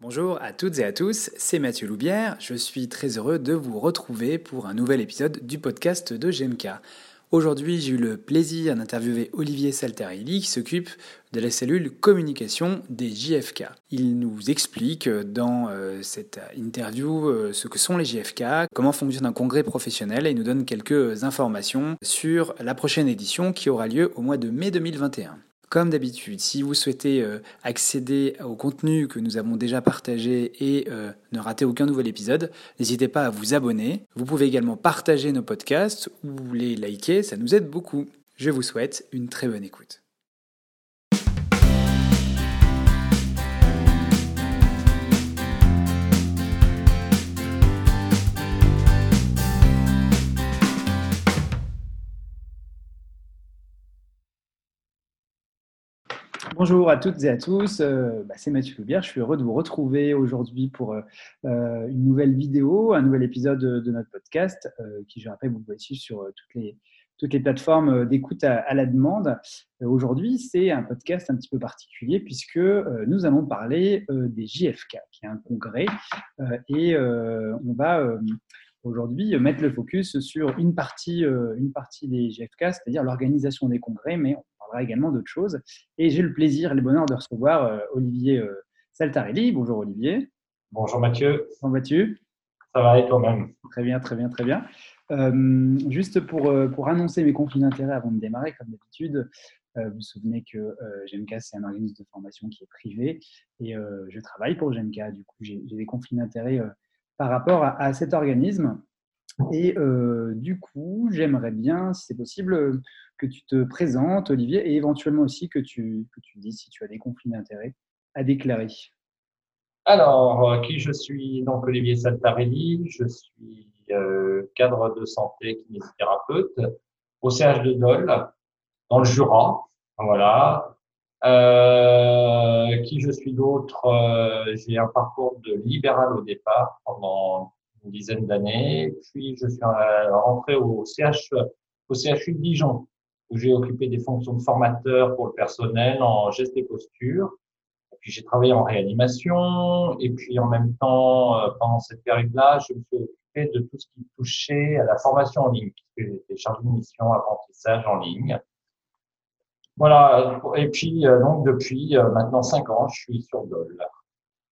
Bonjour à toutes et à tous, c'est Mathieu Loubière. Je suis très heureux de vous retrouver pour un nouvel épisode du podcast de GMK. Aujourd'hui, j'ai eu le plaisir d'interviewer Olivier Saltarelli qui s'occupe de la cellule communication des JFK. Il nous explique dans euh, cette interview euh, ce que sont les JFK, comment fonctionne un congrès professionnel et nous donne quelques informations sur la prochaine édition qui aura lieu au mois de mai 2021. Comme d'habitude, si vous souhaitez euh, accéder au contenu que nous avons déjà partagé et euh, ne rater aucun nouvel épisode, n'hésitez pas à vous abonner. Vous pouvez également partager nos podcasts ou les liker, ça nous aide beaucoup. Je vous souhaite une très bonne écoute. Bonjour à toutes et à tous, euh, bah, c'est Mathieu Loubière, je suis heureux de vous retrouver aujourd'hui pour euh, euh, une nouvelle vidéo, un nouvel épisode de, notre podcast qui, je rappelle, vous pouvez suivre sur toutes les, plateformes d'écoute à, la demande. Aujourd'hui, c'est un podcast un petit peu particulier puisque nous allons parler des JFK, qui est un congrès, et on va aujourd'hui mettre le focus sur une partie, une partie des JFK, c'est-à-dire l'organisation des congrès, mais également d'autres choses. Et j'ai le plaisir et le bonheur de recevoir euh, Olivier euh, Saltarelli. Bonjour Olivier. Bonjour Mathieu. Comment vas-tu? Ça va et toi-même? Très bien, très bien, très bien. Euh, juste pour, pour annoncer mes conflits d'intérêts avant de démarrer, comme d'habitude, vous vous souvenez que GMK, c'est un organisme de formation qui est privé et je travaille pour GMK. Du coup, j'ai des conflits d'intérêts par rapport à, à, cet organisme. Et du coup, j'aimerais bien, si c'est possible, que tu te présentes, Olivier, et éventuellement aussi que tu, que tu dises si tu as des conflits d'intérêts à déclarer. Alors, euh, qui je suis? Donc, Olivier Saltarelli, je suis euh, cadre de santé kinésithérapeute au CH de Dole, dans le Jura. Voilà. Euh, qui je suis d'autre? Euh, J'ai un parcours de libéral au départ pendant une dizaine d'années. Puis, je suis rentré au CH, au CHU de Dijon où j'ai occupé des fonctions de formateur pour le personnel en gestes et postures. puis j'ai travaillé en réanimation. Et puis en même temps, euh, pendant cette période-là, je me suis occupé de tout ce qui touchait à la formation en ligne, puisque j'étais chargé de mission apprentissage en ligne. Voilà. Et puis euh, donc depuis euh, maintenant cinq ans, je suis sur Dole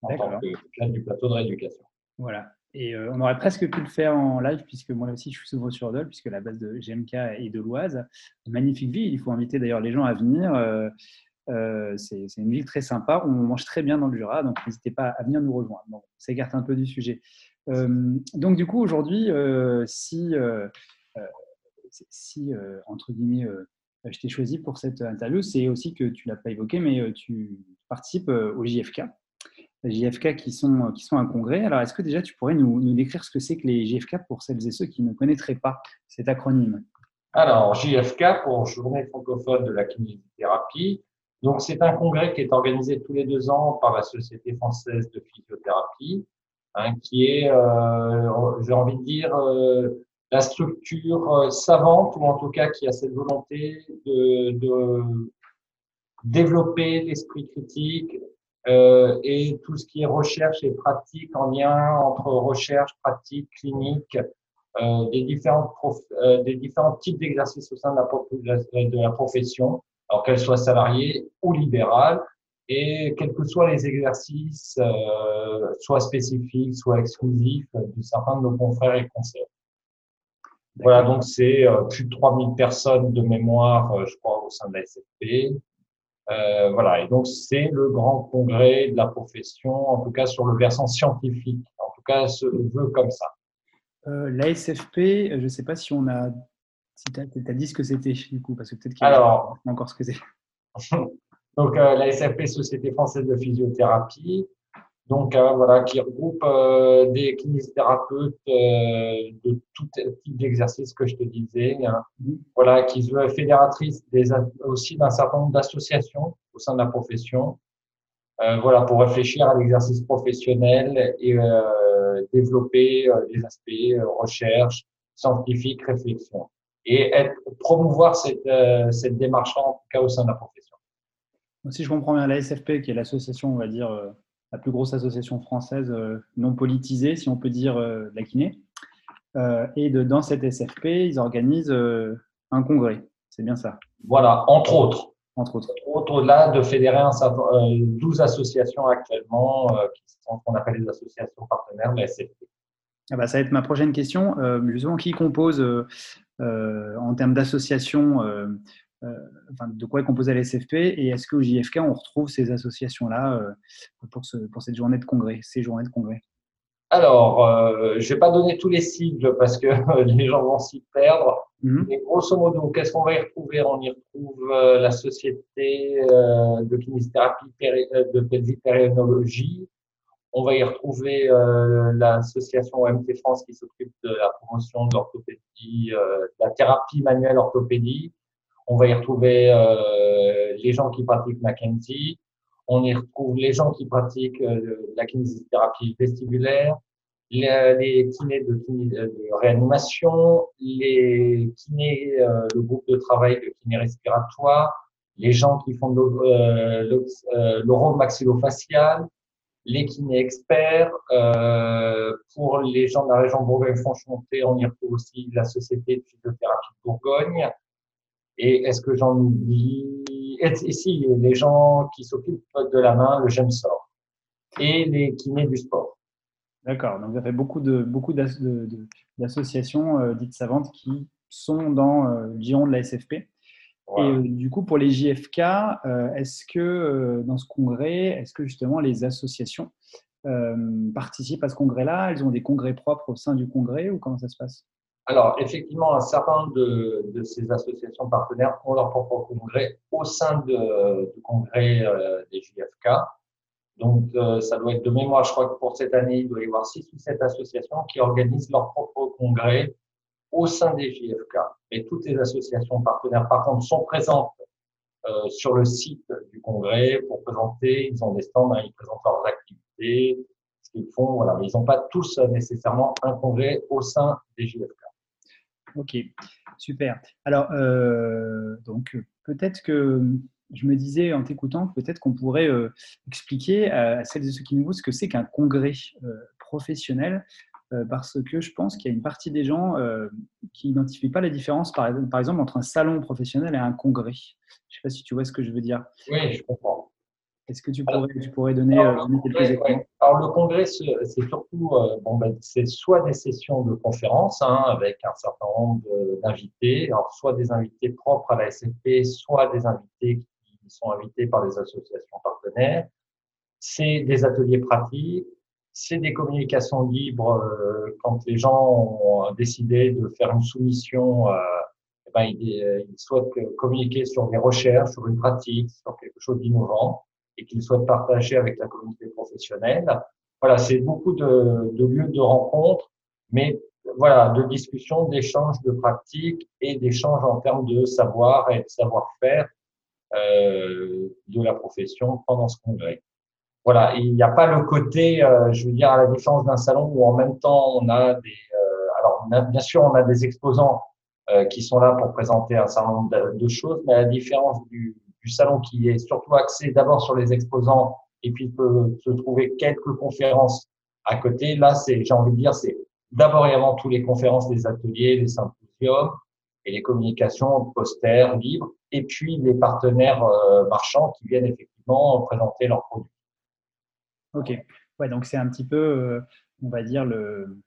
en tant que du plateau de rééducation. Voilà. Et euh, on aurait presque pu le faire en live, puisque moi aussi, je suis souvent sur Dole, puisque la base de GMK est de l'Oise. Magnifique ville, il faut inviter d'ailleurs les gens à venir. Euh, euh, c'est une ville très sympa, on mange très bien dans le Jura, donc n'hésitez pas à venir nous rejoindre. Bon, on s'écarte un peu du sujet. donc du coup, aujourd'hui, si, si entre guillemets, je t'ai choisi pour cette interview, c'est aussi que tu ne l'as pas évoqué, mais tu participes au JFK. JFK qui sont, qui sont un congrès. Alors, est-ce que déjà tu pourrais nous, nous décrire ce que c'est que les JFK pour celles et ceux qui ne connaîtraient pas cet acronyme? Alors, JFK pour Journée francophone de la kinésithérapie. Donc, c'est un congrès qui est organisé tous les deux ans par la Société française de physiothérapie, hein, qui est, euh, j'ai envie de dire, euh, la structure euh, savante, ou en tout cas qui a cette volonté de développer l'esprit critique, euh, et tout ce qui est recherche et pratique en lien entre recherche, pratique, clinique, euh, des, différents euh, des différents types d'exercices au sein de la, de la profession, alors qu'elles soient salariées ou libérales, et quels que soient les exercices, euh, soit spécifiques, soit exclusifs de certains de nos confrères et conseils. Voilà, donc c'est plus de 3000 personnes de mémoire, je crois, au sein de la SFP, euh, voilà, et donc c'est le grand congrès de la profession, en tout cas sur le versant scientifique. En tout cas, se veut comme ça. Euh, la SFP, je ne sais pas si on a, si tu as, dit ce que c'était du coup, parce que peut-être qu'il y a encore ce que c'est. donc euh, la SFP, Société française de physiothérapie, donc euh, voilà, qui regroupe euh, des kinésithérapeutes euh, de tout type d'exercice que je te disais, hein. voilà, qui veut fédératrice des, aussi d'un certain nombre d'associations au sein de la profession, voilà, pour réfléchir à l'exercice professionnel et développer les aspects recherche, scientifique, réflexion, et être, promouvoir cette, cette démarche en tout cas au sein de la profession. Si je comprends bien, la SFP, qui est l'association, on va dire la plus grosse association française non politisée, si on peut dire, de la kiné. et de, dans cette SFP, ils organisent un congrès. C'est bien ça. Voilà, entre autres. Entre autres. Au-delà de fédérer un certain, 12 associations actuellement, qui sont ce qu'on appelle les associations partenaires de la SFP. Ah bah, ça va être ma prochaine question. justement, qui compose en termes d'associations euh, enfin, de quoi est composée la SFP et est-ce qu'au JFK on retrouve ces associations-là euh, pour, pour cette journée de congrès, ces journées de congrès? Alors, euh, je vais pas donner tous les sigles parce que les gens vont s'y perdre. Mhm. Mais grosso modo, qu'est-ce qu'on va y retrouver? On y retrouve euh, la société euh, de kinésithérapie de périodologie. On va y retrouver l'association OMT France qui s'occupe de la promotion de l'orthopédie, de la thérapie manuelle orthopédie. On va y retrouver euh, les gens qui pratiquent Mackenzie. On y retrouve les gens qui pratiquent euh, la kinésithérapie vestibulaire, les, les kinés de, de, réanimation, les kinés, euh, le groupe de travail de kiné respiratoire, les gens qui font euh, l'oro-maxillofacial, les kinés experts. Euh, pour les gens de la région Bourgogne-Franche-Comté, on y retrouve aussi la Société de physiothérapie de Bourgogne. Et est-ce que j'en oublie? Ici, les gens qui s'occupent de la main, le GEMSOR, et les kinés du sport. D'accord, donc ça fait beaucoup de beaucoup d'associations euh, dites savantes qui sont dans euh, le giron de la SFP. Et euh, du coup, pour les JFK, est-ce que dans ce congrès, est-ce que justement les associations participent à ce congrès-là? Elles ont des congrès propres au sein du congrès ou comment ça se passe? Alors, effectivement, un certain de, de, ces associations partenaires ont leur propre congrès au sein du congrès euh, des JFK. Donc, euh, ça doit être de mémoire, je crois que pour cette année, il doit y avoir six ou sept associations qui organisent leur propre congrès au sein des JFK. Et toutes les associations partenaires, par contre, sont présentes euh, sur le site du congrès pour présenter. Ils ont des stands, hein, ils présentent leurs activités, ce qu'ils font. Voilà, mais ils n'ont pas tous nécessairement un congrès au sein des JFK. Ok, super. Alors, euh, donc peut-être que je me disais en t'écoutant, peut-être qu'on pourrait euh, expliquer à, celles et ceux qui nous ce que c'est qu'un congrès euh, professionnel, parce que je pense qu'il y a une partie des gens qui n'identifient pas la différence, par, par, exemple, entre un salon professionnel et un congrès. Je ne sais pas si tu vois ce que je veux dire. Oui, je comprends. Est-ce que tu pourrais, tu pourrais donner, alors, euh, quelques exemples? Alors, le congrès, c'est surtout, euh, bon, ben, c'est soit des sessions de conférences hein, avec un certain nombre d'invités, alors soit des invités propres à la SFP, soit des invités qui sont invités par les associations partenaires. C'est des ateliers pratiques, c'est des communications libres euh, quand les gens ont décidé de faire une soumission. Euh, eh ben, ils, ils souhaitent communiquer sur des recherches, sur une pratique, sur quelque chose d'innovant et qu'ils souhaitent partager avec la communauté professionnelle. Voilà, c'est beaucoup de, de, lieux de rencontre, mais voilà, de discussion, d'échanges de pratiques et d'échanges en termes de savoir et de savoir-faire euh, de la profession pendant ce congrès. Voilà, il n'y a pas le côté, euh, je veux dire, à la différence d'un salon où en même temps on a des, euh, alors bien sûr on a des exposants euh, qui sont là pour présenter un certain nombre de, de choses, mais à la différence du, du salon qui est surtout axé d'abord sur les exposants et puis peut se trouver quelques conférences à côté. Là, c'est, j'ai envie de dire, c'est d'abord et avant tout les conférences, les ateliers, les symposiums et les communications, posters, livres, et puis les partenaires euh, marchands qui viennent effectivement présenter leurs produits. Ok. Ouais, donc c'est un petit peu, euh, on va dire, le,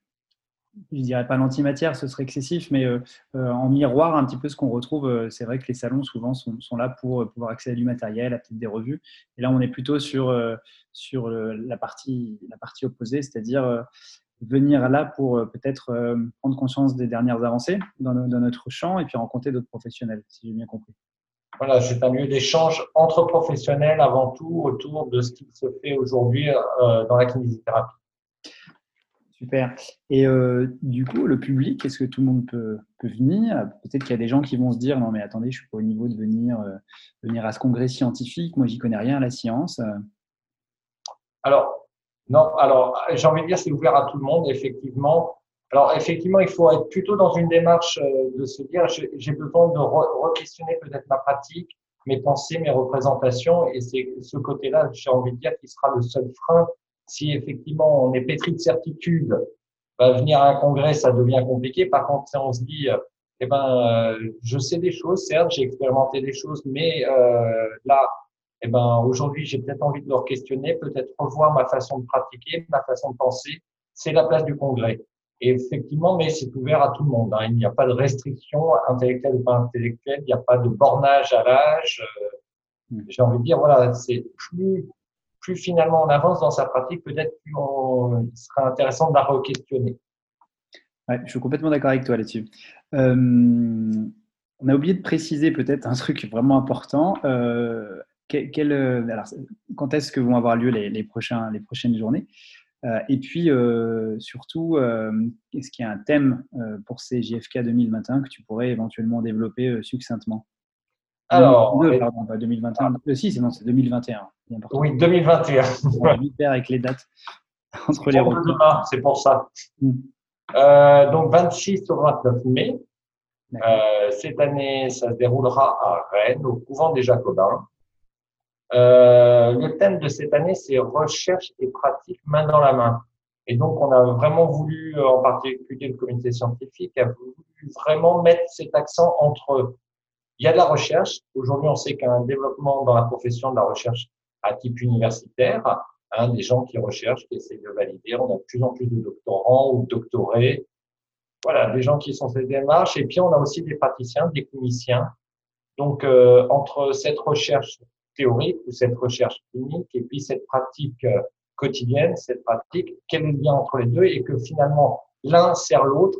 je dirais pas l'antimatière, ce serait excessif, mais euh, euh, en miroir un petit peu ce qu'on retrouve. Euh, c'est vrai que les salons souvent sont, là pour pouvoir accéder à du matériel, à peut-être des revues. Et là, on est plutôt sur, sur la, partie, la partie opposée, c'est-à-dire venir là pour peut-être prendre conscience des dernières avancées dans, dans, notre champ et puis rencontrer d'autres professionnels, si j'ai bien compris. Voilà, c'est un lieu d'échange entre professionnels avant tout autour de ce qui se fait aujourd'hui dans la kinésithérapie. Super. Et euh, du coup, le public, est-ce que tout le monde peut, venir? Peut-être qu'il y a des gens qui vont se dire non mais attendez, je suis pas au niveau de venir, euh, venir à ce congrès scientifique. Moi, j'y connais rien à la science. Alors non. Alors j'ai envie de dire c'est ouvert à tout le monde effectivement. Alors effectivement, il faut être plutôt dans une démarche euh, de se dire j'ai besoin de re-questionner peut-être ma pratique. mes pensées, mes représentations. Et c'est ce côté-là, j'ai envie de dire, qui sera le seul frein. Si effectivement on est pétri de certitude, bah, venir à un congrès, ça devient compliqué. Par contre, si on se dit, eh ben, je sais des choses, certes, j'ai expérimenté des choses, mais euh, là, eh ben, aujourd'hui, j'ai peut-être envie de leur questionner, peut-être revoir ma façon de pratiquer, ma façon de penser. C'est la place du congrès. Et effectivement, mais c'est ouvert à tout le monde. Hein. Il n'y a pas de restriction intellectuelle ou pas intellectuelle. Il n'y a pas de bornage à l'âge. Euh, hmm. J'ai envie de dire, voilà, c'est plus, plus finalement on avance dans sa pratique, peut-être plus il sera intéressant de la re-questionner. Je suis complètement d'accord avec toi là-dessus. Euh, on a oublié de préciser peut-être un truc vraiment important. Euh, alors, quand est-ce que vont avoir lieu les, prochaines journées? Euh, et puis, euh, surtout, euh, est-ce qu'il y a un thème pour ces JFK 2021 que tu pourrais éventuellement développer succinctement? Alors, pardon, pas 2021. si, c'est non, c'est 2021. Oui, 2021. Hyper avec les dates entre les C'est pour ça. Hmm. Euh, donc 26 au 29 mai. Euh, cette année, ça se déroulera à Rennes, au couvent des Jacobins. Euh, le thème de cette année, c'est recherche et pratique main dans la main. Et donc, on a vraiment voulu, euh, en particulier le comité scientifique, a voulu vraiment mettre cet accent entre, il y a de la recherche. Aujourd'hui, on sait qu'un développement dans la profession de la recherche à type universitaire, hein, des gens qui recherchent, qui essaient de valider. On a de plus en plus de doctorants ou de doctorés. Voilà, des gens qui sont ces démarches. Et puis, on a aussi des praticiens, des cliniciens. Donc, euh, entre cette recherche théorique ou cette recherche clinique et puis cette pratique euh, quotidienne, cette pratique, quel est le lien entre les deux et que finalement l'un sert l'autre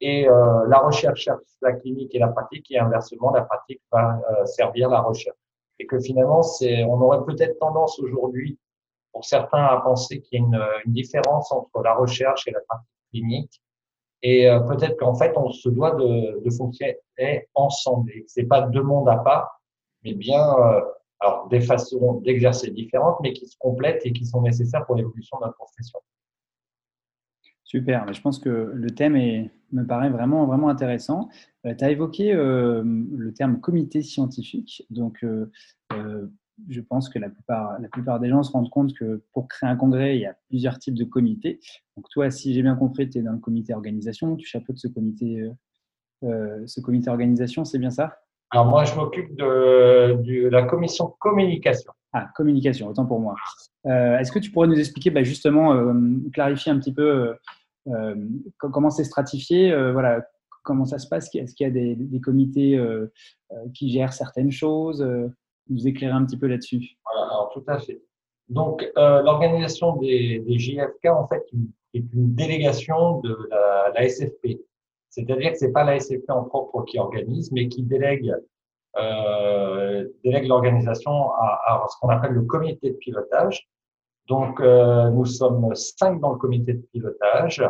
et euh, la recherche cherche la clinique et la pratique et inversement la pratique va euh, servir la recherche. Et que finalement c'est on aurait peut-être tendance aujourd'hui pour certains à penser qu'il y a une, une, différence entre la recherche et la pratique clinique. Et peut-être qu'en fait on se doit de, de fonctionner ensemble. Et c'est pas deux mondes à part mais bien alors des façons d'exercer différentes, mais qui se complètent et qui sont nécessaires pour l'évolution de profession. Super, je pense que le thème me paraît vraiment, intéressant. Euh, tu as évoqué euh, le terme comité scientifique. Donc, euh, je pense que la plupart, la plupart des gens se rendent compte que pour créer un congrès, il y a plusieurs types de comités. Donc, toi, si j'ai bien compris, tu es dans le comité organisation, tu chapeautes ce comité, ce comité organisation, c'est bien ça? Alors moi, je m'occupe de, la commission communication. Ah, communication, autant pour moi. Euh, est-ce que tu pourrais nous expliquer bah, justement, euh, clarifier un petit peu euh, comment c'est stratifié, voilà, comment ça se passe? Est-ce qu'il y a des, comités qui gèrent certaines choses Nous éclairer un petit peu là-dessus? Alors tout à fait. Donc, l'organisation des, JFK, en fait, est une délégation de la, la SFP. C'est-à-dire que c'est pas la SFP en propre qui organise, mais qui délègue, euh, délègue l'organisation à, à, ce qu'on appelle le comité de pilotage. Donc, euh, nous sommes cinq dans le comité de pilotage.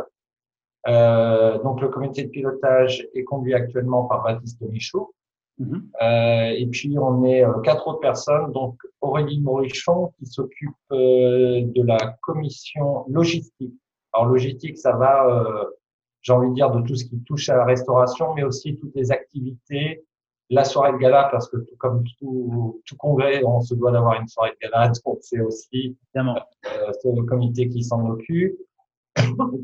Euh, donc, le comité de pilotage est conduit actuellement par Baptiste Michaud. Mm-hmm. Euh, et puis, on est euh, quatre autres personnes. Donc, Aurélie Morichon qui s'occupe euh, de la commission logistique. Alors, logistique, ça va j'ai envie de dire, de tout ce qui touche à la restauration, mais aussi toutes les activités, la soirée de gala, parce que tout, comme tout, tout congrès, on se doit d'avoir une soirée de gala, donc c'est aussi euh, le comité qui s'en occupe,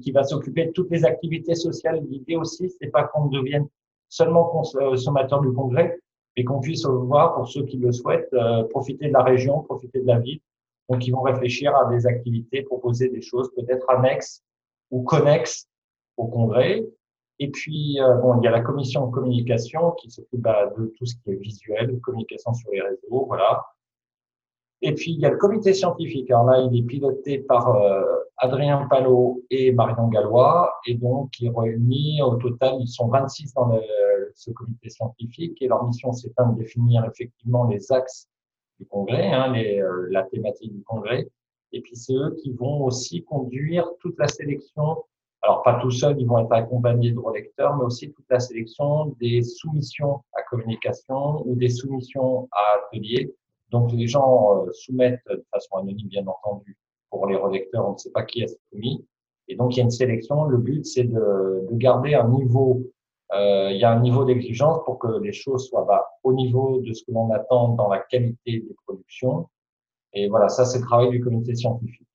qui va s'occuper de toutes les activités sociales. L'idée aussi, c'est pas qu'on devienne seulement consommateur du congrès, mais qu'on puisse voir, pour ceux qui le souhaitent, euh, profiter de la région, profiter de la ville. Donc, ils vont réfléchir à des activités, proposer des choses peut-être annexes ou connexes au Congrès. Et puis, euh, bon, il y a la commission communication qui s'occupe bah, de tout ce qui est visuel, communication sur les réseaux, voilà. Et puis, il y a le comité scientifique. Alors là, il est piloté par euh, Adrien Palot et Marion Gallois. Et donc, il réunit, au total, ils sont 26 dans le, ce comité scientifique. Et leur mission, c'est de définir effectivement les axes du congrès, hein, les, euh, la thématique du congrès. Et puis, c'est eux qui vont aussi conduire toute la sélection alors, pas tout seul, ils vont être accompagnés de relecteurs, mais aussi toute la sélection des soumissions à communication ou des soumissions à atelier. Donc, les gens euh, soumettent de façon anonyme, bien entendu, pour les relecteurs, on ne sait pas qui est soumis. Et donc, il y a une sélection. Le but, c'est de, de, garder un niveau euh, il y a un niveau d'exigence pour que les choses soient bas, au niveau de ce que l'on attend dans la qualité des productions. Et voilà, ça c'est le travail du comité scientifique.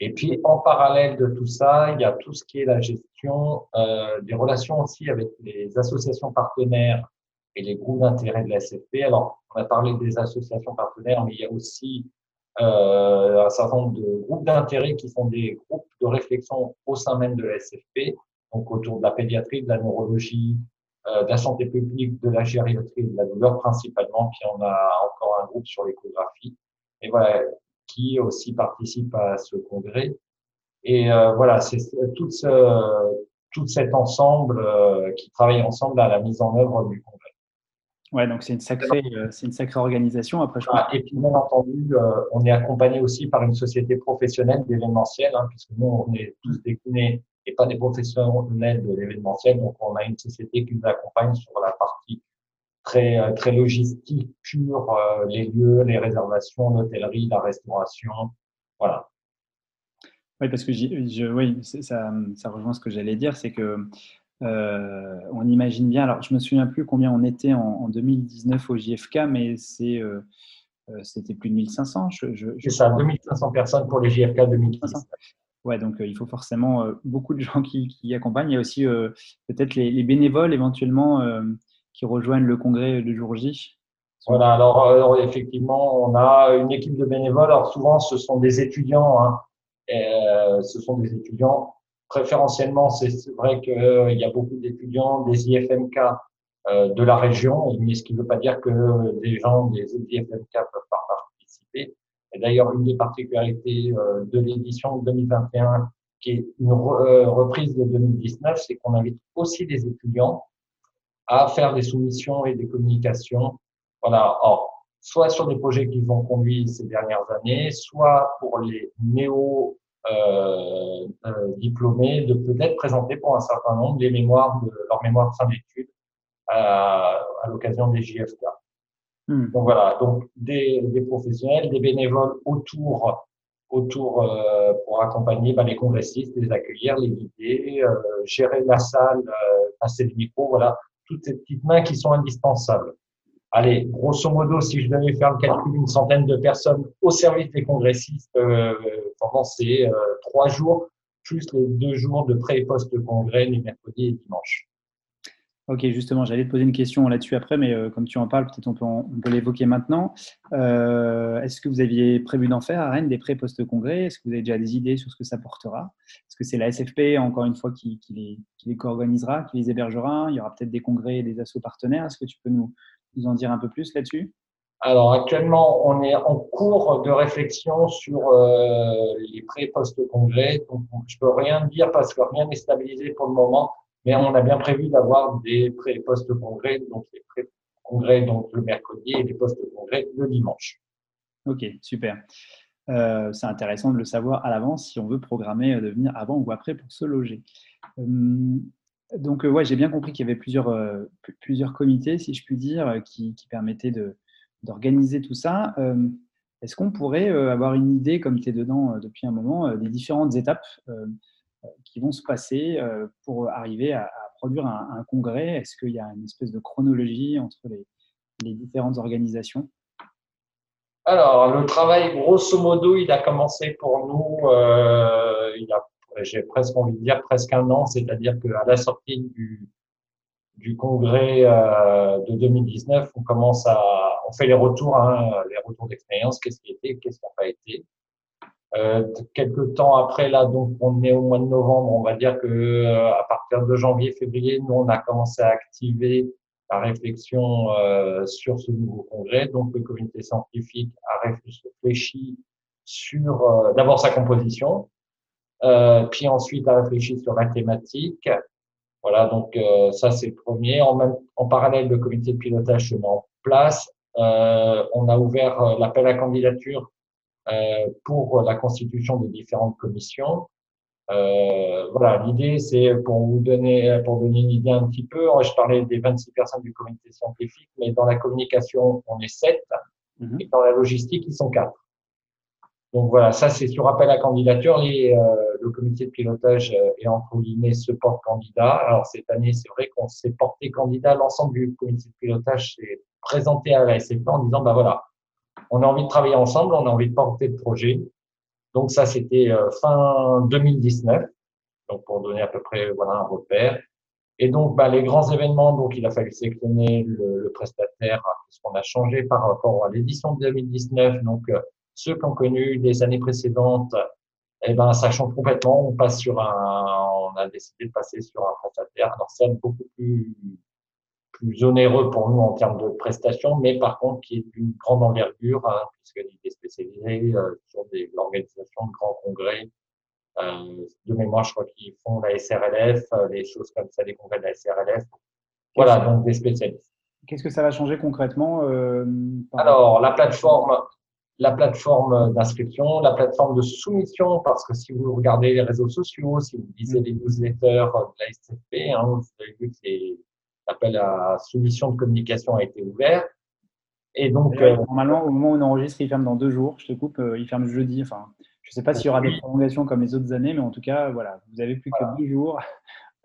Et puis en parallèle de tout ça, il y a tout ce qui est la gestion euh, des relations aussi avec les associations partenaires et les groupes d'intérêt de la SFP. Alors, on a parlé des associations partenaires, mais il y a aussi euh, un certain nombre de groupes d'intérêt qui sont des groupes de réflexion au sein même de la SFP, donc autour de la pédiatrie, de la neurologie, euh, de la santé publique, de la gériatrie, de la douleur principalement. Puis on a encore un groupe sur l'échographie. Et voilà, qui aussi participe à ce congrès. Et euh, voilà, c'est tout, ce, tout cet ensemble euh, qui travaille ensemble à la mise en œuvre du congrès. Ouais, donc c'est une sacrée, euh, c'est une sacrée organisation. Après, je ah, et puis bien entendu, euh, on est accompagné aussi par une société professionnelle d'événementiel, hein, puisque nous on est tous déclinés et pas des professionnels de l'événementiel, donc on a une société qui nous accompagne sur la partie très euh, très logistique pure, les lieux, les réservations, l'hôtellerie, la restauration, voilà. Oui, parce que je, oui, ça, ça rejoint ce que j'allais dire, c'est que euh, on imagine bien, alors je me souviens plus combien on était en, 2019 au JFK, mais c'est, euh, euh, c'était plus de 1500. Je, c'est ça, 2500 personnes pour les JFK 2019. Ouais, donc il faut forcément beaucoup de gens qui, qui, accompagnent. Il y a aussi peut-être les, bénévoles éventuellement qui rejoignent le congrès le jour J. Voilà, alors, effectivement, on a une équipe de bénévoles. Alors souvent, ce sont des étudiants. Hein, et, ce sont des étudiants préférentiellement, c'est vrai qu'il euh, y a beaucoup d'étudiants des IFMK euh, de la région, mais ce qui ne veut pas dire que des gens des IFMK peuvent pas participer. Et d'ailleurs, une des particularités euh, de l'édition 2021, qui est une reprise de 2019, c'est qu'on invite aussi des étudiants à faire des soumissions et des communications. Voilà. Or, soit sur des projets qu'ils ont conduits ces dernières années, soit pour les néo euh, euh, diplômés de peut-être présenter pour un certain nombre les mémoires de leur mémoire de fin d'études à, à l'occasion des JFK. Hmm. Donc voilà, donc des, des, professionnels, des bénévoles autour autour euh, pour accompagner bah, les congressistes, les accueillir, les guider, euh, gérer la salle, euh, passer le micro, voilà, toutes ces petites mains qui sont indispensables. Allez, grosso modo, si je devais faire le calcul, une centaine de personnes au service des congressistes euh, pendant ces euh, trois jours, plus les deux jours de pré- et post-congrès, les mercredis et dimanches. Ok, justement, j'allais te poser une question là-dessus après, mais euh, comme tu en parles, peut-être on peut, l'évoquer maintenant. Est-ce que vous aviez prévu d'en faire à Rennes des pré- post-congrès? Est-ce que vous avez déjà des idées sur ce que ça portera? Que c'est la SFP, encore une fois, qui, qui les, qui les co-organisera, qui les hébergera Il y aura peut-être des congrès et des assos partenaires. Est-ce que tu peux nous, nous en dire un peu plus là-dessus? Alors actuellement, on est en cours de réflexion sur euh, les pré-post-congrès. Donc, je peux rien dire parce que rien n'est stabilisé pour le moment, mais on a bien prévu d'avoir des pré-post-congrès, donc les pré-congrès donc le mercredi et les post-congrès le dimanche. Ok, super. Euh, c'est intéressant de le savoir à l'avance si on veut programmer de venir avant ou après pour se loger. Hum, donc, ouais, j'ai bien compris qu'il y avait plusieurs, plusieurs comités, si je puis dire, qui, qui permettaient d'organiser tout ça. Euh, est-ce qu'on pourrait euh, avoir une idée, comme tu es dedans euh, depuis un moment, des différentes étapes qui vont se passer pour arriver à, produire un, congrès? Est-ce qu'il y a une espèce de chronologie entre les, les différentes organisations? Alors, le travail, grosso modo, il a commencé pour nous, euh, il a, j'ai presque envie de dire presque un an, c'est-à-dire qu'à la sortie du, du congrès euh, de 2019, on commence à, on fait les retours, hein, les retours d'expérience, qu'est-ce qui été, qu'est-ce qui n'a pas été. Euh, quelques temps après, là, donc on est au mois de novembre, on va dire que euh, à partir de janvier, février, nous on a commencé à activer la réflexion euh, sur ce nouveau congrès. Donc le comité scientifique a réfléchi sur euh, d'abord sa composition, euh, puis ensuite a réfléchi sur la thématique, voilà, donc euh, ça c'est le premier. En, même, en parallèle, le comité de pilotage se met en place. Euh, on a ouvert euh, l'appel à candidature pour la constitution des différentes commissions. Euh, voilà, l'idée c'est pour vous donner, pour donner une idée un petit peu. Je parlais des 26 personnes du comité scientifique, mais dans la communication on est 7 mhm. et dans la logistique ils sont 4. Donc voilà, ça c'est sur appel à candidature. Les, le comité de pilotage est entre guillemets se porte candidat. Alors cette année, c'est vrai qu'on s'est porté candidat. L'ensemble du comité de pilotage s'est présenté à la SFP en disant bah voilà, on a envie de travailler ensemble, on a envie de porter le projet. Donc ça, c'était fin 2019 donc pour donner à peu près voilà un repère. Et donc, bah, les grands événements, donc il a fallu sélectionner le, le prestataire, ce qu'on a changé par rapport à l'édition de 2019. Donc, euh, ceux qui ont connu les années précédentes, eh ben, ça change complètement. On passe sur un, on a décidé de passer sur un prestataire. Alors, c'est beaucoup plus, plus onéreux pour nous en termes de prestations, mais par contre, qui est d'une grande envergure, hein, puisqu'il est spécialisé euh, sur l'organisation de grands congrès euh, de mémoire, je crois qu'ils font la SRLF, euh, des choses comme ça, des congrès de la SRLF. Voilà, donc des spécialistes. Qu'est-ce que ça va changer concrètement euh, Alors, la plateforme, la plateforme d'inscription, la plateforme de soumission, parce que si vous regardez les réseaux sociaux, si vous lisez les newsletters de la SFP, hein, vous avez vu que l'appel à soumission de communication a été ouvert. Et donc, normalement, au moment où on enregistre, il ferme dans deux jours. Je te coupe, il ferme jeudi. Enfin, je ne sais pas s'il y aura des prolongations comme les autres années, mais en tout cas, voilà, vous avez plus que 10 jours.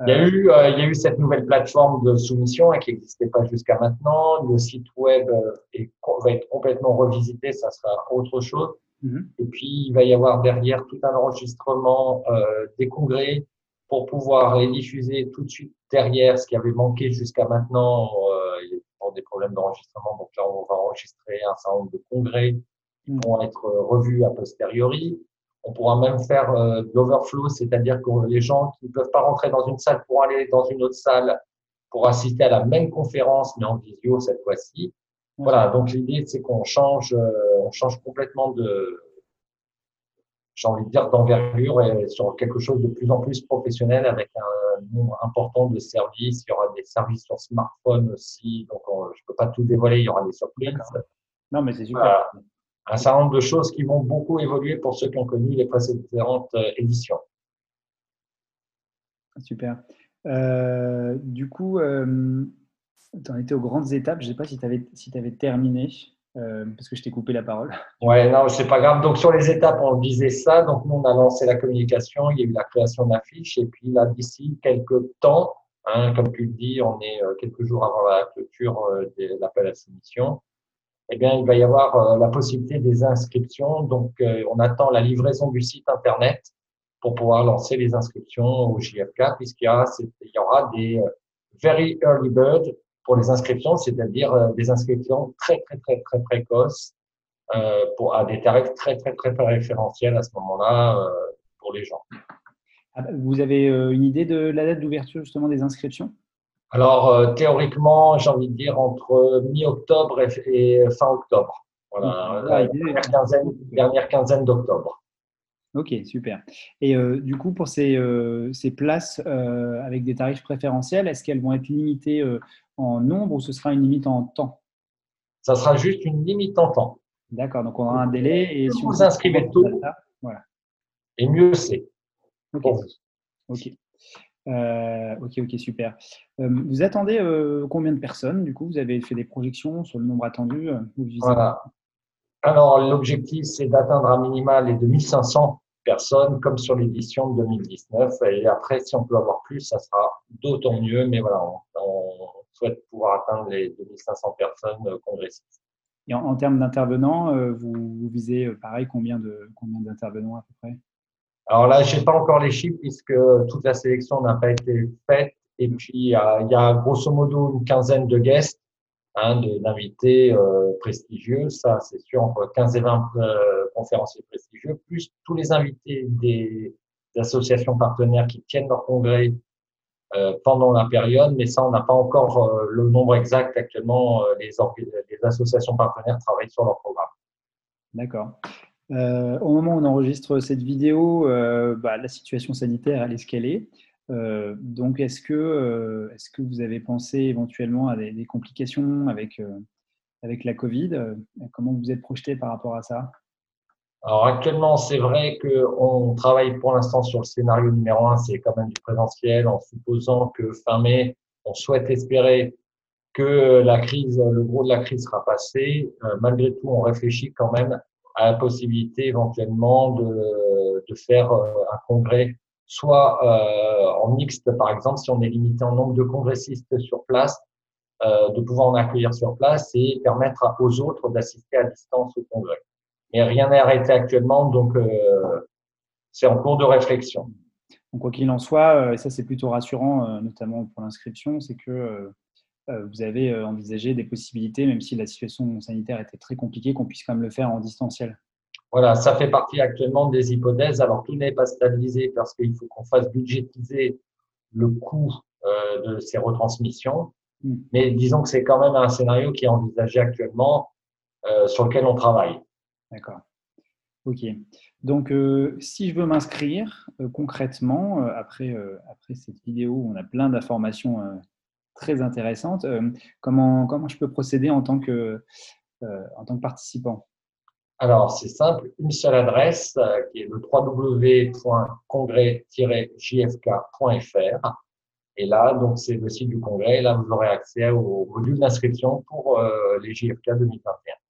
Il y, a eu, euh, il y a eu cette nouvelle plateforme de soumission hein, qui n'existait pas jusqu'à maintenant. Le site web euh, est, va être complètement revisité, ça sera autre chose. Mhm. Et puis, il va y avoir derrière tout un enregistrement euh, des congrès pour pouvoir les diffuser tout de suite derrière ce qui avait manqué jusqu'à maintenant euh, pour des problèmes d'enregistrement. Donc là, on va enregistrer un certain nombre de congrès qui mhm. vont être revus a posteriori. On pourra même faire euh, de l'overflow, c'est-à-dire que les gens qui ne peuvent pas rentrer dans une salle pour aller dans une autre salle pour assister à la même conférence, mais en visio cette fois-ci. Voilà, donc l'idée, c'est qu'on change, euh, on change complètement de, j'ai envie de dire, d'envergure et sur quelque chose de plus en plus professionnel avec un nombre important de services. Il y aura des services sur smartphone aussi, donc je ne peux pas tout dévoiler, il y aura des surprises. Non, mais c'est super un certain nombre de choses qui vont beaucoup évoluer pour ceux qui ont connu les précédentes euh, éditions. Super. Euh, du coup, euh, tu en étais aux grandes étapes. Je ne sais pas si tu avais, si avais terminé, parce que je t'ai coupé la parole. Ouais, non, c'est pas grave. Donc, sur les étapes, on disait ça. Donc, nous, on a lancé la communication. Il y a eu la création d'affiches. Et puis, là, d'ici quelques temps, hein, comme tu le dis, on est quelques jours avant la clôture de l'appel à soumission eh bien, il va y avoir euh, la possibilité des inscriptions. Donc, euh, on attend la livraison du site Internet pour pouvoir lancer les inscriptions au JFK, puisqu'il y, y, aura des euh, very early bird pour les inscriptions, c'est-à-dire des inscriptions très, très, très, très précoces pour, à des tarifs très, très, très, très référentiels à ce moment-là pour les gens. Ah, vous avez une idée de la date d'ouverture justement des inscriptions? Alors, euh, théoriquement, j'ai envie de dire entre mi-octobre et, fin octobre. Voilà, la dernière quinzaine, d'octobre. Ok, super. Et euh, du coup, pour ces, euh, ces places avec des tarifs préférentiels, est-ce qu'elles vont être limitées en nombre ou ce sera une limite en temps? Ça sera juste une limite en temps. D'accord, donc on aura un délai. Et si vous inscrivez tôt, voilà. et mieux c'est. Ok. Ok. Euh, ok, ok, super. Euh, vous attendez euh, combien de personnes Du coup, vous avez fait des projections sur le nombre attendu Voilà. Alors, l'objectif, c'est d'atteindre un minimal de 1500 personnes, comme sur l'édition de 2019. Et après, si on peut avoir plus, ça sera d'autant mieux. Mais voilà, on, souhaite pouvoir atteindre les 2500 personnes congressistes. Et en, termes d'intervenants, vous, vous, visez pareil combien de combien d'intervenants à peu près? Alors là, je n'ai pas encore les chiffres puisque toute la sélection n'a pas été faite. Et puis, il y a, grosso modo une quinzaine de guests, hein, d'invités euh, prestigieux. Ça, c'est sûr, entre 15 et 20 euh, conférenciers prestigieux, plus tous les invités des, associations partenaires qui tiennent leur congrès euh, pendant la période. Mais ça, on n'a pas encore euh, le nombre exact. Actuellement, les, les associations partenaires travaillent sur leur programme. D'accord. Euh, au moment où on enregistre cette vidéo, euh, bah, la situation sanitaire, elle est ce qu'elle est. Euh, donc, est-ce que, est que vous avez pensé éventuellement à des, complications avec, avec la Covid? Comment vous êtes projeté par rapport à ça? Alors actuellement, c'est vrai qu'on travaille pour l'instant sur le scénario numéro un, c'est quand même du présentiel, en supposant que fin mai, on souhaite espérer que la crise, le gros de la crise sera passé. malgré tout, on réfléchit quand même à la possibilité éventuellement de, de faire un congrès soit en mixte, par exemple, si on est limité en nombre de congressistes sur place, de pouvoir en accueillir sur place et permettre aux autres d'assister à distance au congrès. Mais rien n'est arrêté actuellement, donc c'est en cours de réflexion. Donc, quoi qu'il en soit, et ça c'est plutôt rassurant, notamment pour l'inscription, c'est que euh, vous avez euh, envisagé des possibilités, même si la situation sanitaire était très compliquée, qu'on puisse quand même le faire en distanciel Voilà, ça fait partie actuellement des hypothèses. Alors, tout n'est pas stabilisé parce qu'il faut qu'on fasse budgétiser le coût euh, de ces retransmissions. Hmm. Mais disons que c'est quand même un scénario qui est envisagé actuellement, sur lequel on travaille. D'accord. Ok. Donc, si je veux m'inscrire concrètement, après, après cette vidéo où on a plein d'informations très intéressante. Euh, comment, comment je peux procéder en tant que, euh, en tant que participant? Alors, c'est simple, une seule adresse euh, qui est le www.congrès-jfk.fr. Et là, donc, c'est le site du congrès. là, vous aurez accès au module d'inscription pour les JFK 2021.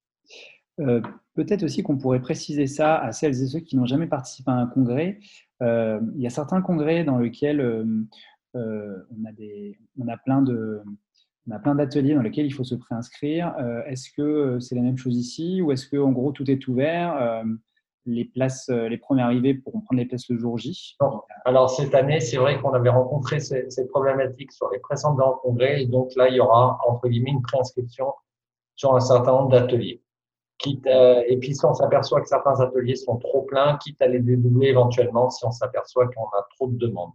Peut-être aussi qu'on pourrait préciser ça à celles et ceux qui n'ont jamais participé à un congrès. il y a certains congrès dans lesquels euh, on, a plein de, on a plein d'ateliers dans lesquels il faut se préinscrire. Euh, est-ce que euh, c'est la même chose ici ou est-ce que en gros tout est ouvert? Les places, les premiers arrivés pourront prendre les places le jour J. Alors cette année, c'est vrai qu'on avait rencontré ces, problématiques sur les précédents congrès, et donc là, il y aura entre guillemets une préinscription sur un certain nombre d'ateliers. Quitte, et puis si on s'aperçoit que certains ateliers sont trop pleins, quitte à les dédoubler éventuellement si on s'aperçoit qu'on a trop de demandes.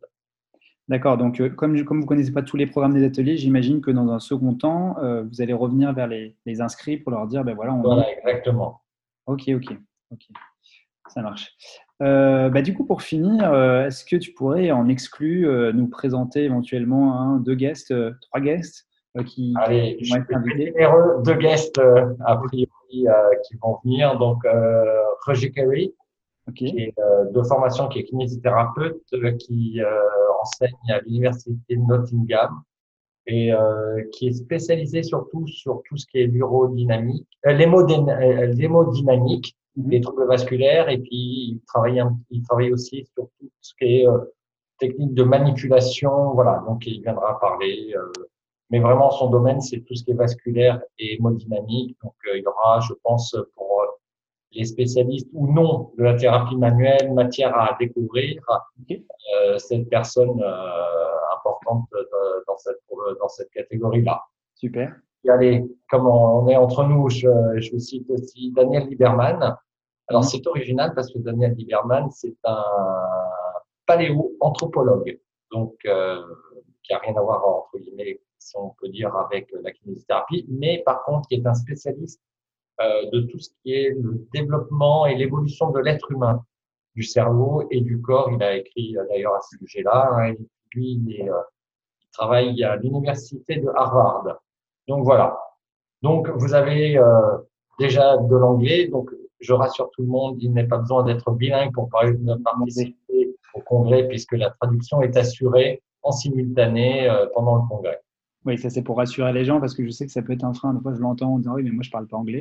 D'accord. Donc, euh, comme, comme vous ne connaissez pas tous les programmes des ateliers, j'imagine que dans un second temps, euh, vous allez revenir vers les, inscrits pour leur dire, ben voilà, on Voilà, exactement. Ok, ok, ok. Ça marche. Euh, bah, du coup, pour finir, est-ce que tu pourrais en exclu nous présenter éventuellement un, deux guests, trois guests qui, Allez, vont être invités? Deux guests, a priori, qui vont venir. Donc, Roger Kerry, qui est de formation, qui est kinésithérapeute, qui enseigne à l'université de Nottingham et euh, qui est spécialisé surtout sur tout ce qui est l'urodynamique, euh, l'hémodynamique, mhm. les troubles vasculaires, et puis il travaille, il travaille aussi sur tout ce qui est euh, technique de manipulation, voilà, donc il viendra parler. Euh, mais vraiment, son domaine, c'est tout ce qui est vasculaire et hémodynamique. Donc, euh, il y aura, je pense, pour les spécialistes ou non de la thérapie manuelle, matière à découvrir, euh, cette personne euh, importante dans cette, dans cette catégorie-là. Super. Et allez, comme on est entre nous, je, je vous cite aussi Daniel Lieberman. Alors, c'est original parce que Daniel Lieberman, c'est un paléo-anthropologue, donc euh, qui a rien à voir, entre guillemets, si on peut dire, avec la kinésithérapie, mais par contre, qui est un spécialiste euh, de tout ce qui est le développement et l'évolution de l'être humain, du cerveau et du corps. Il a écrit euh, d'ailleurs à ce sujet-là. Hein, lui, il, euh, il, travaille à l'université de Harvard. Donc voilà. Donc vous avez déjà de l'anglais. Donc je rassure tout le monde, il n'est pas besoin d'être bilingue pour participer au congrès puisque la traduction est assurée en simultané pendant le congrès. Oui, ça c'est pour rassurer les gens parce que je sais que ça peut être un frein. Des fois, je l'entends en disant oui, mais moi je parle pas anglais.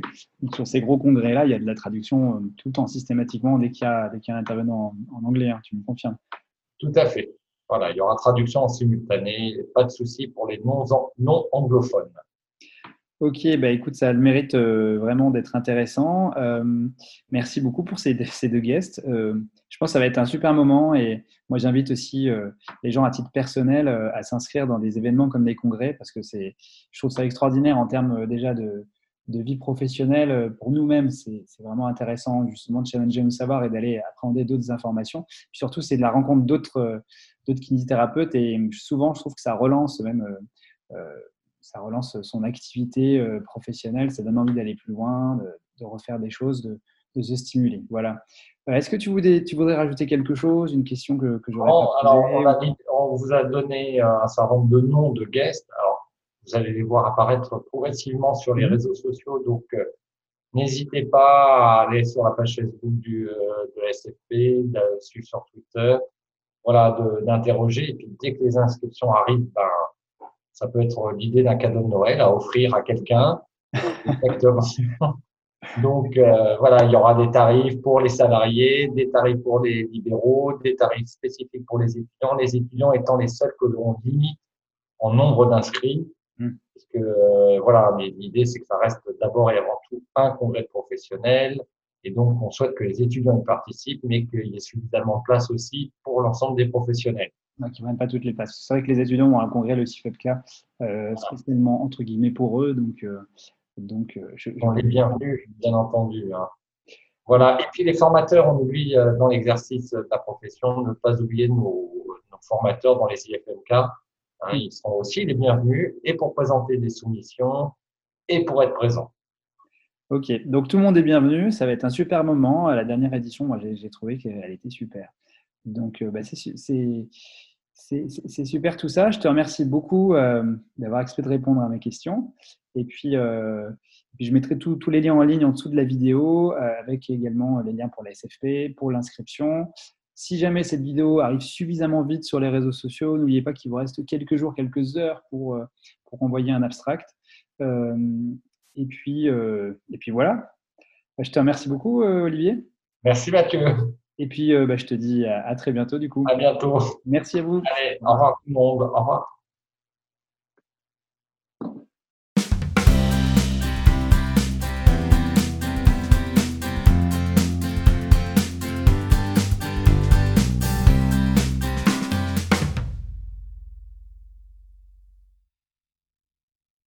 Sur ces gros congrès-là, il y a de la traduction euh, tout le temps systématiquement dès qu'il y a, un intervenant en, anglais. Hein, tu me confirmes Tout à fait. Voilà, il y aura traduction en simultané. Pas de souci pour les non anglophones. Ok, bah écoute, ça a le mérite euh, vraiment d'être intéressant. Euh, merci beaucoup pour ces, deux guests. Euh, je pense que ça va être un super moment et moi j'invite aussi les gens à titre personnel à s'inscrire dans des événements comme des congrès parce que c'est, je trouve ça extraordinaire en termes déjà de, de vie professionnelle. Pour nous-mêmes, c'est vraiment intéressant justement de challenger nos savoirs et d'aller appréhender d'autres informations. Puis surtout, c'est de la rencontre d'autres d'autres kinésithérapeutes et souvent je trouve que ça relance même ça relance son activité euh, professionnelle, ça donne envie d'aller plus loin, de, refaire des choses, de, se stimuler. Voilà. Euh, est-ce que tu voudrais, tu voudrais rajouter quelque chose, une question que, que j'aurais pas alors, on, vous a donné un certain nombre de noms de guests. Alors, vous allez les voir apparaître progressivement sur les mhm. réseaux sociaux. Donc, euh, n'hésitez pas à aller sur la page Facebook du, de la SFP, de suivre sur Twitter, voilà, d'interroger. Et puis, dès que les inscriptions arrivent, ben, ça peut être l'idée d'un cadeau de Noël à offrir à quelqu'un. Donc euh, voilà, il y aura des tarifs pour les salariés, des tarifs pour les libéraux, des tarifs spécifiques pour les étudiants. Les étudiants étant les seuls que l'on limite en nombre d'inscrits, hmm. parce que euh, voilà, mais l'idée c'est que ça reste d'abord et avant tout un congrès professionnel, et donc on souhaite que les étudiants y participent, mais qu'il y ait suffisamment de place aussi pour l'ensemble des professionnels. Ils ne prennent pas toutes les places. C'est vrai que les étudiants ont un congrès, le CIFEPK, euh, spécialement entre guillemets pour eux. Donc, euh, donc euh, je, on est bienvenus, bien entendu. Hein. Voilà. Et puis les formateurs, on oublie euh, dans l'exercice de la profession, ne pas oublier nos, nos formateurs dans les IFMK. Hein, ils sont aussi les bienvenus et pour présenter des soumissions et pour être présents. Ok, donc tout le monde est bienvenu. Ça va être un super moment. La dernière édition, moi, j'ai trouvé qu'elle était super. Donc, bah, c'est c'est super tout ça. Je te remercie beaucoup euh, d'avoir accepté de répondre à mes questions. Et puis, euh, je mettrai tous les liens en ligne en dessous de la vidéo, euh, avec également les liens pour la SFP, pour l'inscription. Si jamais cette vidéo arrive suffisamment vite sur les réseaux sociaux, n'oubliez pas qu'il vous reste quelques jours, quelques heures pour, pour envoyer un abstract. et, puis, et puis voilà. Je te remercie beaucoup, Olivier. Merci Mathieu. Et puis, euh, bah, je te dis à, très bientôt du coup. À bientôt. Merci à vous. Allez, au revoir tout le monde. Au revoir.